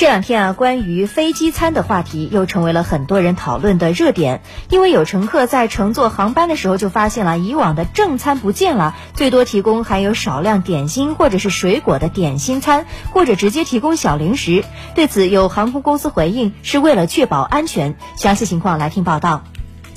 这两天啊，关于飞机餐的话题又成为了很多人讨论的热点。因为有乘客在乘坐航班的时候就发现了以往的正餐不见了，最多提供含有少量点心或者是水果的点心餐，或者直接提供小零食。对此，有航空公司回应是为了确保安全。详细情况来听报道。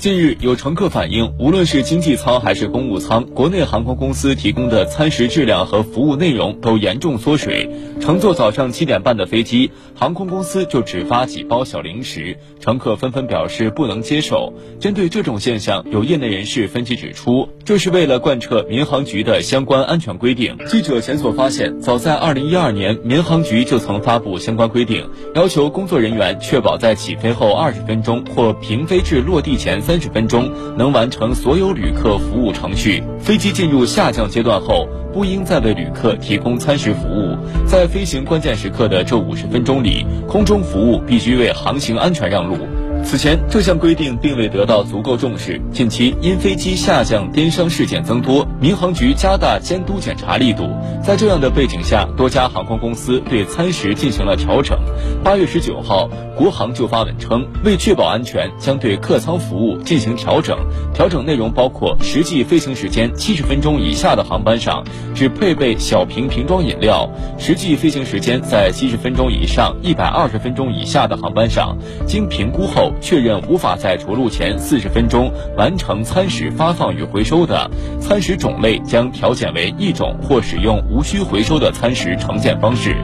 近日，有乘客反映，无论是经济舱还是公务舱，国内航空公司提供的餐食质量和服务内容都严重缩水。乘坐早上七点半的飞机，航空公司就只发几包小零食，乘客纷纷表示不能接受。针对这种现象，有业内人士分析指出，这是为了贯彻民航局的相关安全规定。记者检索发现，早在二零一二年，民航局就曾发布相关规定，要求工作人员确保在起飞后二十分钟或平飞至落地前三。三十分钟能完成所有旅客服务程序。飞机进入下降阶段后，不应再为旅客提供餐食服务。在飞行关键时刻的这五十分钟里，空中服务必须为航行安全让路。此前，这项规定并未得到足够重视。近期因飞机下降颠伤事件增多，民航局加大监督检查力度。在这样的背景下，多家航空公司对餐食进行了调整。八月十九号，国航就发文称，为确保安全，将对客舱服务进行调整。调整内容包括：实际飞行时间七十分钟以下的航班上，只配备小瓶瓶装饮料；实际飞行时间在七十分钟以上、一百二十分钟以下的航班上，经评估后。确认无法在着陆前四十分钟完成餐食发放与回收的餐食种类，将调减为一种或使用无需回收的餐食呈现方式。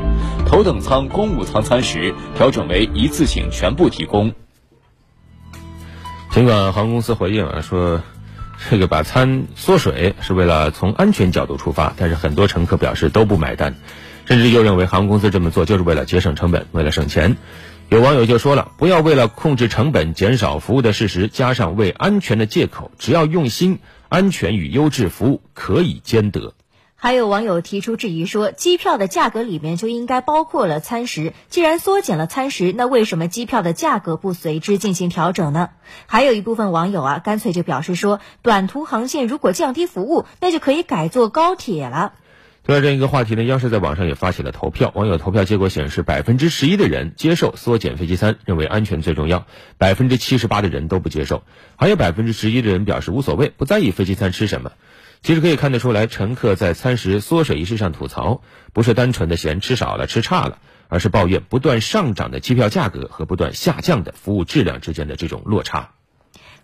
头等舱、公务舱餐食调整为一次性全部提供。尽管航空公司回应啊说，这个把餐缩水是为了从安全角度出发，但是很多乘客表示都不买单，甚至又认为航空公司这么做就是为了节省成本，为了省钱。有网友就说了：“不要为了控制成本、减少服务的事实，加上为安全的借口。只要用心，安全与优质服务可以兼得。”还有网友提出质疑说：“机票的价格里面就应该包括了餐食，既然缩减了餐食，那为什么机票的价格不随之进行调整呢？”还有一部分网友啊，干脆就表示说：“短途航线如果降低服务，那就可以改坐高铁了。”对了这样一个话题呢，央视在网上也发起了投票。网友投票结果显示，百分之十一的人接受缩减飞机餐，认为安全最重要；百分之七十八的人都不接受，还有百分之十一的人表示无所谓，不在意飞机餐吃什么。其实可以看得出来，乘客在餐食缩水一事上吐槽，不是单纯的嫌吃少了、吃差了，而是抱怨不断上涨的机票价格和不断下降的服务质量之间的这种落差。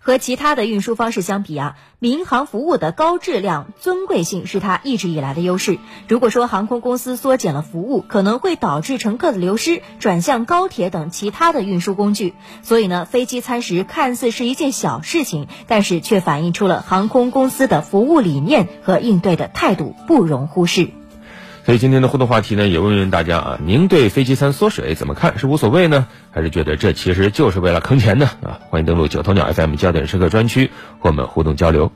和其他的运输方式相比啊，民航服务的高质量、尊贵性是它一直以来的优势。如果说航空公司缩减了服务，可能会导致乘客的流失，转向高铁等其他的运输工具。所以呢，飞机餐食看似是一件小事情，但是却反映出了航空公司的服务理念和应对的态度，不容忽视。所以今天的互动话题呢，也问问大家啊，您对飞机餐缩水怎么看？是无所谓呢，还是觉得这其实就是为了坑钱呢？啊，欢迎登录九头鸟 FM 焦点时刻专区和我们互动交流。